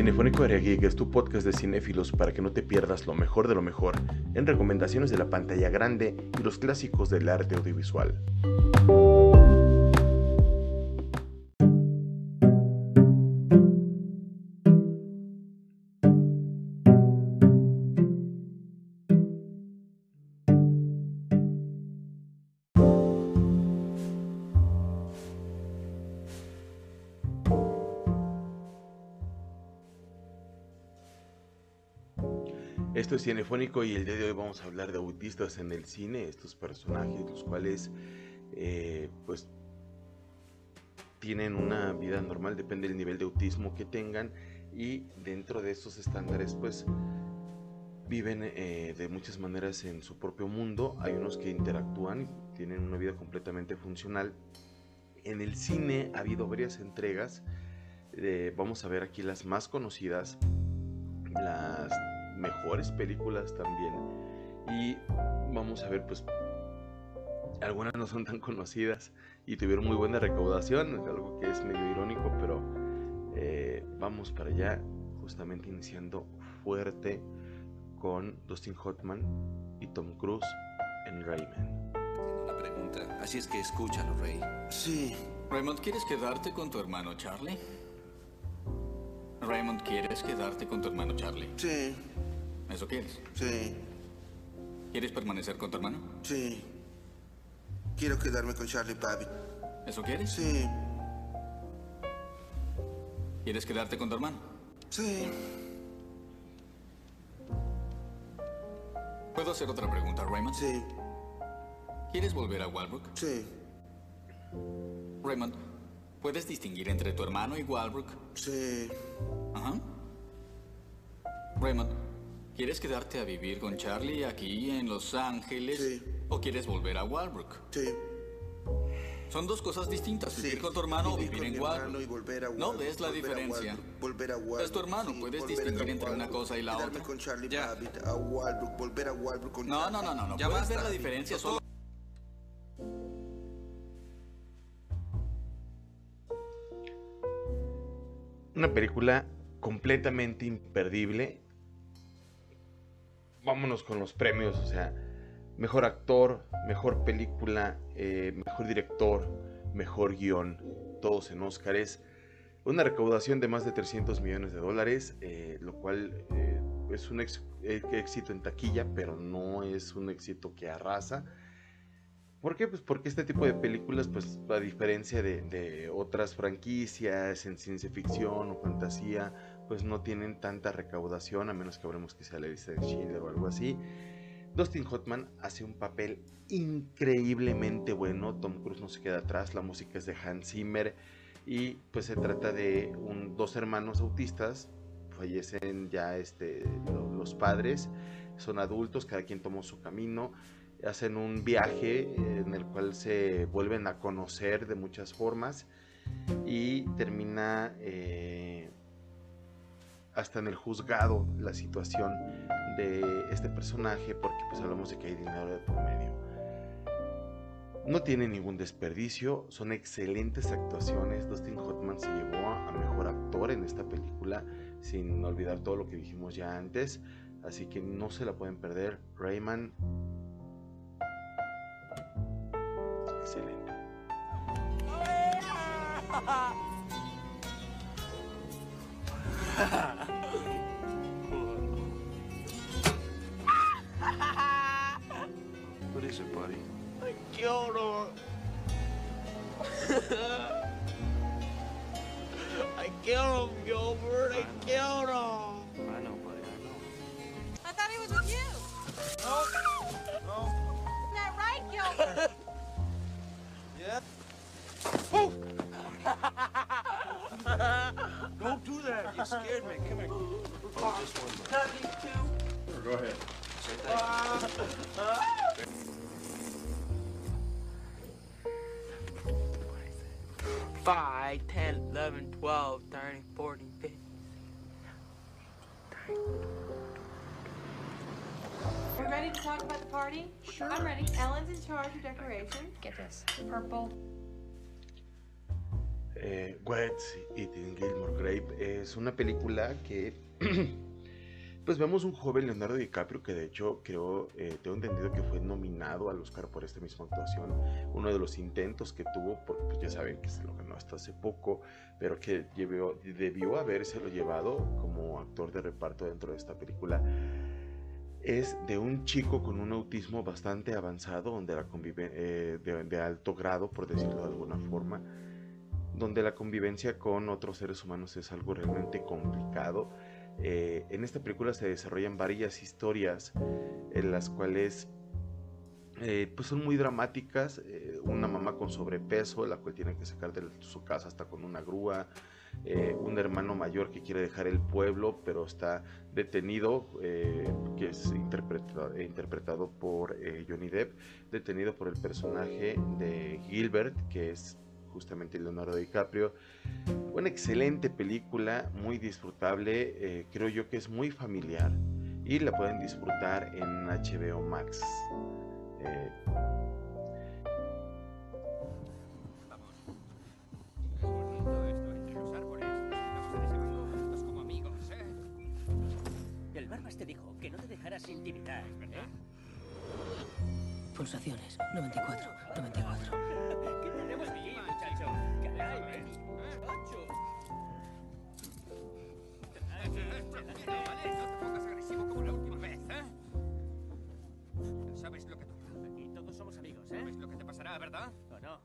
Cinefónico Area Geek es tu podcast de cinéfilos para que no te pierdas lo mejor de lo mejor en recomendaciones de la pantalla grande y los clásicos del arte audiovisual. Esto es Cinefónico y el día de hoy vamos a hablar de autistas en el cine, estos personajes los cuales eh, pues tienen una vida normal, depende del nivel de autismo que tengan y dentro de estos estándares pues viven eh, de muchas maneras en su propio mundo, hay unos que interactúan, tienen una vida completamente funcional. En el cine ha habido varias entregas, eh, vamos a ver aquí las más conocidas, las mejores películas también. Y vamos a ver, pues algunas no son tan conocidas y tuvieron muy buena recaudación, algo que es medio irónico, pero eh, vamos para allá, justamente iniciando fuerte con Dustin Hoffman y Tom Cruise en Rayman. Tengo una pregunta, así es que escúchalo, Rey. Sí, Raymond, ¿quieres quedarte con tu hermano Charlie? Raymond, ¿quieres quedarte con tu hermano Charlie? sí, ¿Eso quieres? sí, ¿Quieres permanecer con tu hermano? sí. Quiero quedarme con Charlie Babbitt. ¿Eso quieres? Sí, ¿Quieres quedarte con tu hermano? sí. ¿Puedo hacer otra pregunta, Raymond? Sí, ¿Quieres volver a Walbrook? sí, Raymond, ¿puedes distinguir entre tu hermano y Walbrook? sí. Ajá. Raymond, ¿quieres quedarte a vivir con Charlie aquí en Los Ángeles? Sí. ¿O quieres volver a Walbrook? Sí. Son dos cosas distintas, vivir sí. con tu hermano o Vivir en Walbrook. y volver a No ves la volver a diferencia. Walbrook, Volver a Walbrook. Es tu hermano, puedes volver distinguir a entre una cosa y la quedarme otra. con Charlie Ya. Babbitt, a Walbrook, volver a Walbrook con No, no, no, no, no. Ya Puedes ver la diferencia solo. Una película completamente imperdible. Vámonos con los premios, o sea, mejor actor, mejor película, eh, mejor director, mejor guion, todos en Óscares. Una recaudación de más de 300 millones de dólares, eh, lo cual eh, es un éxito en taquilla, pero no es un éxito que arrasa. ¿Por qué? Pues porque este tipo de películas, pues a diferencia de otras franquicias en ciencia ficción o fantasía, pues no tienen tanta recaudación, a menos que hablemos que sea la lista de Schindler o algo así. Dustin Hoffman hace un papel increíblemente bueno, Tom Cruise no se queda atrás, la música es de Hans Zimmer y pues se trata de dos hermanos autistas, fallecen ya este, lo- los padres, son adultos, cada quien tomó su camino, hacen un viaje en el cual se vuelven a conocer de muchas formas y termina eh, hasta en el juzgado la situación de este personaje porque pues hablamos de que hay dinero de por medio. No tiene ningún desperdicio, son excelentes actuaciones. Dustin Hoffman se llevó a mejor actor en esta película, sin olvidar todo lo que dijimos ya antes. Así que no se la pueden perder. Rayman Excelente. Killed her. I killed him, Gilbert. I killed him. I know, buddy. I know. I thought he was with you. No, no. Isn't that right, Gilbert? Yeah. Don't do that. You scared me. Come here. Oh, just one minute. Not these two. Go ahead. Say thank you. Uh, uh, Five, ten, eleven, twelve, thirteen, fourteen, fifteen. We ready to talk about the party? Sure. I'm ready. Ellen's in charge of decoration. Get this. Purple. eh, What's Eating Gilmore Grape es una película que pues vemos un joven Leonardo DiCaprio que de hecho creo, eh, tengo entendido que fue nominado al Oscar por esta misma actuación, uno de los intentos que tuvo, porque pues, ya saben que se lo ganó hasta hace poco, pero que llevó- debió habérselo llevado como actor de reparto dentro de esta película. Es de un chico con un autismo bastante avanzado, donde la convive, eh, de, de alto grado, por decirlo de alguna forma, donde la convivencia con otros seres humanos es algo realmente complicado. Eh, en esta película se desarrollan varias historias en las cuales eh, pues son muy dramáticas. eh, una mamá con sobrepeso, la cual tiene que sacar de su casa hasta con una grúa. un hermano mayor que quiere dejar el pueblo, pero está detenido, que es interpretado, interpretado por Johnny Depp, detenido por el personaje de Gilbert, que es justamente Leonardo DiCaprio. Una excelente película, muy disfrutable, eh, creo yo que es muy familiar y la pueden disfrutar en HBO Max. Eh, El Barbas te dijo que no te dejaras intimidar, ¿verdad? Pulsaciones, 94, 94. Lo que toca? Aquí todos somos amigos, ¿eh? ¿Sabes lo que te pasará, verdad? ¿O no?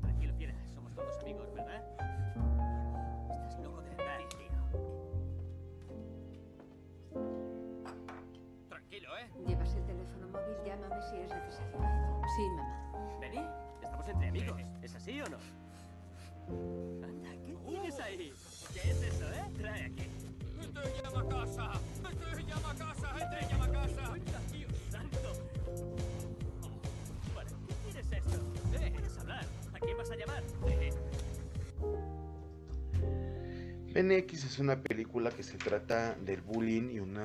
Tranquilo, fiera. Somos todos amigos, ¿verdad? Estás loco de verdad, tío. Tranquilo, ¿eh? ¿Llevas el teléfono móvil? Llámame si es necesario. Sí, mamá. Benny, estamos entre amigos. ¿Es así o no? Anda, ¿qué tienes ahí? ¿Qué es eso, eh? Trae aquí. ¡Este llama a casa! ¡Este llama a casa! ¡Este llama a casa! ¡Cuenta, Dios santo! ¿Para qué quieres esto? Eh, hablar. ¿A quién vas a llamar? BNX es una película que se trata del bullying y un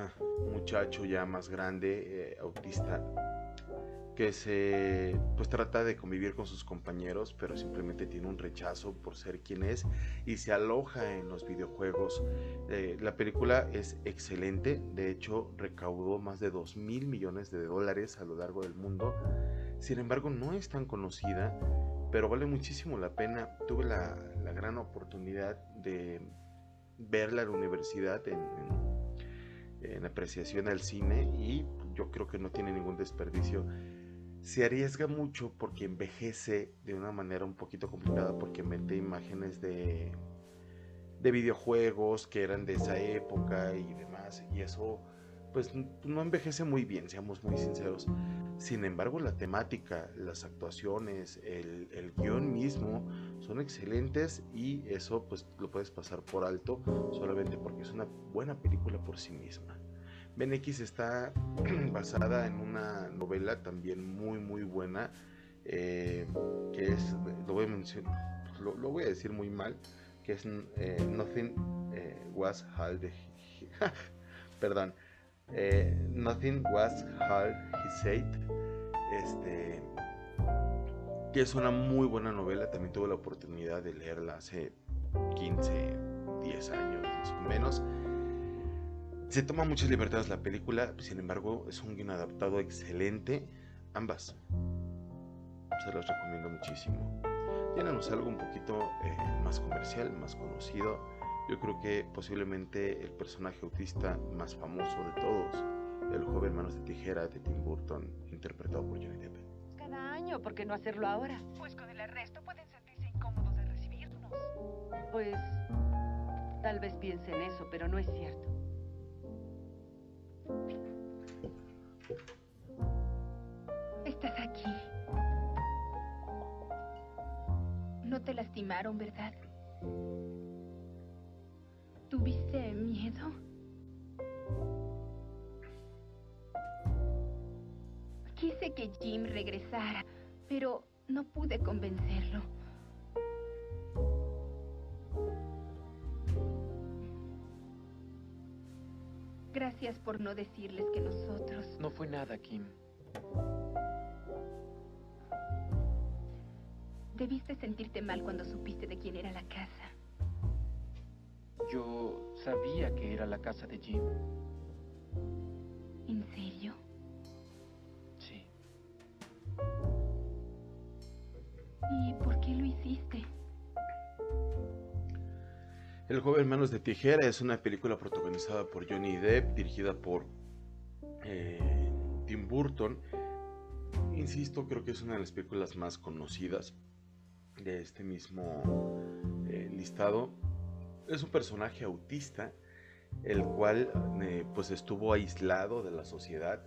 muchacho ya más grande, eh, autista, que se pues trata de convivir con sus compañeros, pero simplemente tiene un rechazo por ser quien es y se aloja en los videojuegos. Eh, la película es excelente, de hecho recaudó más de 2 mil millones de dólares a lo largo del mundo. Sin embargo, no es tan conocida, pero vale muchísimo la pena. Tuve la, la gran oportunidad de verla en la universidad en, en- en apreciación al cine y yo creo que no tiene ningún desperdicio. Se arriesga mucho porque envejece de una manera un poquito complicada porque mete imágenes de, de videojuegos que eran de esa época y demás y eso pues no envejece muy bien, seamos muy sinceros. Sin embargo, la temática, las actuaciones, el, el guion mismo son excelentes y eso pues lo puedes pasar por alto solamente porque es una buena película por sí misma. Ben X está basada en una novela también muy muy buena eh, que es, lo voy a lo, decir muy mal, que es eh, Nothing eh, Was All. Perdón. Nothing Was All He Said. Este, que es una muy buena novela. También tuve la oportunidad de leerla hace 15, 10 años o menos. Se toma muchas libertades la película, sin embargo, es un guion adaptado excelente. Ambas. Se las recomiendo muchísimo. Llénanos algo un poquito eh, más comercial, más conocido. Yo creo que posiblemente el personaje autista más famoso de todos, el joven Manos de Tijera de Tim Burton, interpretado por Johnny Depp. Cada año, ¿por qué no hacerlo ahora? Pues con el arresto pueden sentirse incómodos de recibirnos. Pues tal vez piensen eso, pero no es cierto. Te lastimaron, ¿verdad? ¿Tuviste miedo? Quise que Jim regresara, pero no pude convencerlo. Gracias por no decirles que nosotros... No fue nada, Kim. Debiste sentirte mal cuando supiste de quién era la casa. Yo sabía que era la casa de Jim. ¿En serio? Sí. ¿Y por qué lo hiciste? El joven Manos de Tijera es una película protagonizada por Johnny Depp, dirigida por eh, Tim Burton. Insisto, creo que es una de las películas más conocidas de este mismo eh, listado. Es un personaje autista, el cual eh, pues estuvo aislado de la sociedad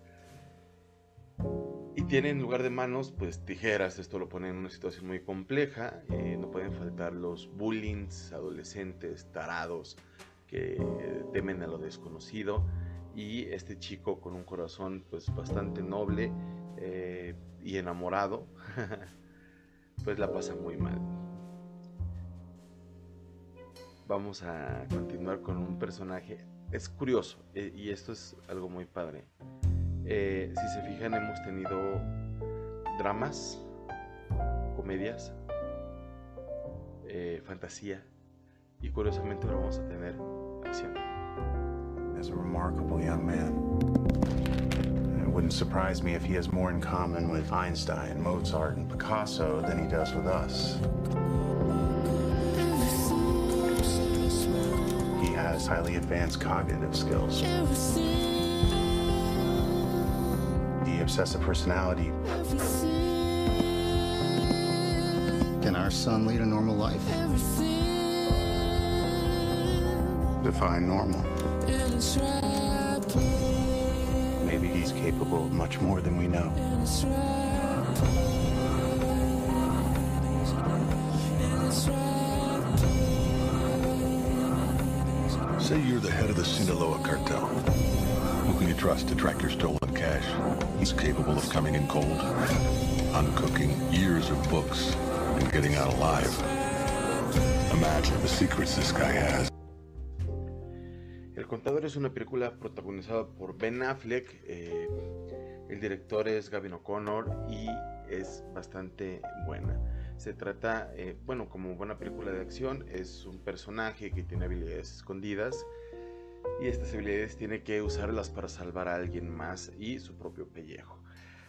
y tiene en lugar de manos pues tijeras. Esto lo pone en una situación muy compleja. Eh, no pueden faltar los bullings, adolescentes, tarados que temen a lo desconocido y este chico con un corazón pues bastante noble y enamorado pues la pasa muy mal. Vamos a continuar con un personaje. Es curioso eh, y esto es algo muy padre. Eh, si se fijan hemos tenido dramas, comedias, eh, fantasía y curiosamente ahora vamos a tener acción. Remarkable. Wouldn't surprise me if he has more in common with Einstein, Mozart, and Picasso than he does with us. He has highly advanced cognitive skills. The obsessive personality. Can our son lead a normal life? Define normal. Maybe he's capable of much more than we know. Say you're the head of the Sinaloa cartel. Who can you trust to track your stolen cash? He's capable of coming in cold, uncooking years of books, and getting out alive. Imagine the secrets this guy has. El Contador es una película protagonizada por Ben Affleck. eh, el director es Gavin O'Connor y es bastante buena. Se trata, eh, bueno, como buena película de acción, es un personaje que tiene habilidades escondidas y estas habilidades tiene que usarlas para salvar a alguien más y su propio pellejo.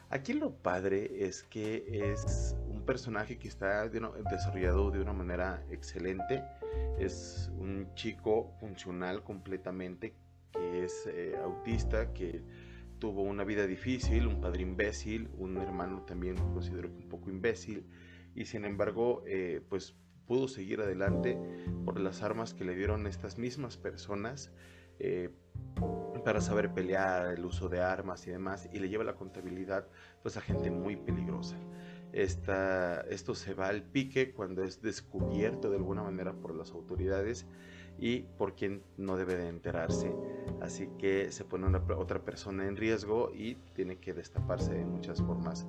Aquí lo padre es que es un personaje que está desarrollado de una manera excelente. Es un chico funcional completamente, que es eh, autista, que tuvo una vida difícil, un padre imbécil, un hermano también considero un poco imbécil, y sin embargo, eh, pues pudo seguir adelante por las armas que le dieron estas mismas personas. eh, para saber pelear, el uso de armas y demás, y le lleva la contabilidad pues a gente muy peligrosa. Esto se va al pique cuando es descubierto de alguna manera por las autoridades y por quien no debe de enterarse. Así que se pone otra persona en riesgo y tiene que destaparse de muchas formas.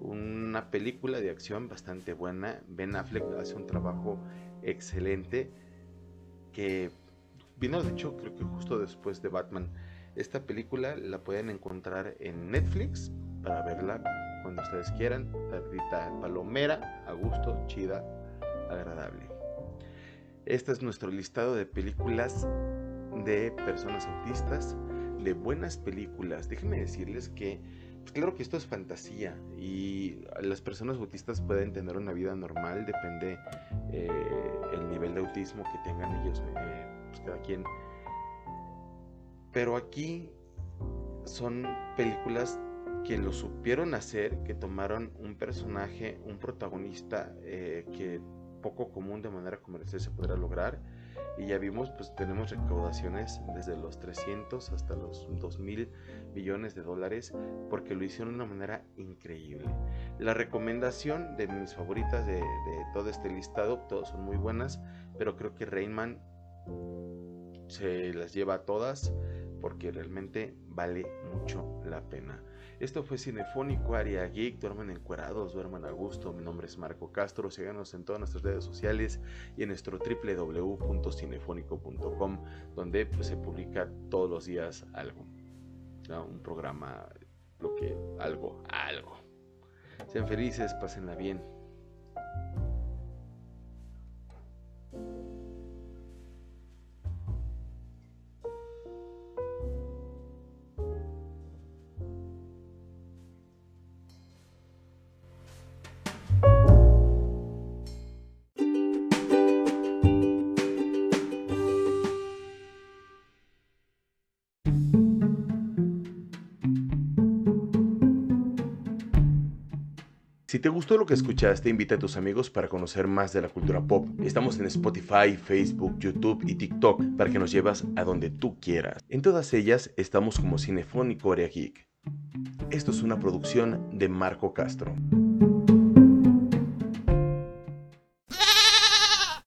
Una película de acción bastante buena. Ben Affleck hace un trabajo excelente que vino de hecho creo que justo después de Batman. Esta película la pueden encontrar en Netflix para verla cuando ustedes quieran. Palomera, a gusto, chida, agradable. Este es nuestro listado de películas de personas autistas, de buenas películas. Déjenme decirles que, pues claro que esto es fantasía y las personas autistas pueden tener una vida normal, depende eh, el nivel de autismo que tengan ellos, eh, pues cada quien. Pero aquí son películas que lo supieron hacer, que tomaron un personaje, un protagonista eh, que poco común de manera comercial se podrá lograr. Y ya vimos, pues tenemos recaudaciones desde los 300 hasta los 2 mil millones de dólares, porque lo hicieron de una manera increíble. La recomendación de mis favoritas de, de todo este listado, todas son muy buenas, pero creo que Rainman se las lleva a todas porque realmente vale mucho la pena. Esto fue Cinefónico, Área Geek, duerman encuerados, duerman a gusto. Mi nombre es Marco Castro, síganos en todas nuestras redes sociales y en nuestro www.cinefónico.com, donde pues, se publica todos los días algo. Un programa, lo que, algo, algo. Sean felices, pásenla bien. Si te gustó lo que escuchaste, invita a tus amigos para conocer más de la cultura pop. Estamos en Spotify, Facebook, YouTube y TikTok para que nos llevas a donde tú quieras. En todas ellas estamos como Cinefón y Corea Geek. Esto es una producción de Marco Castro.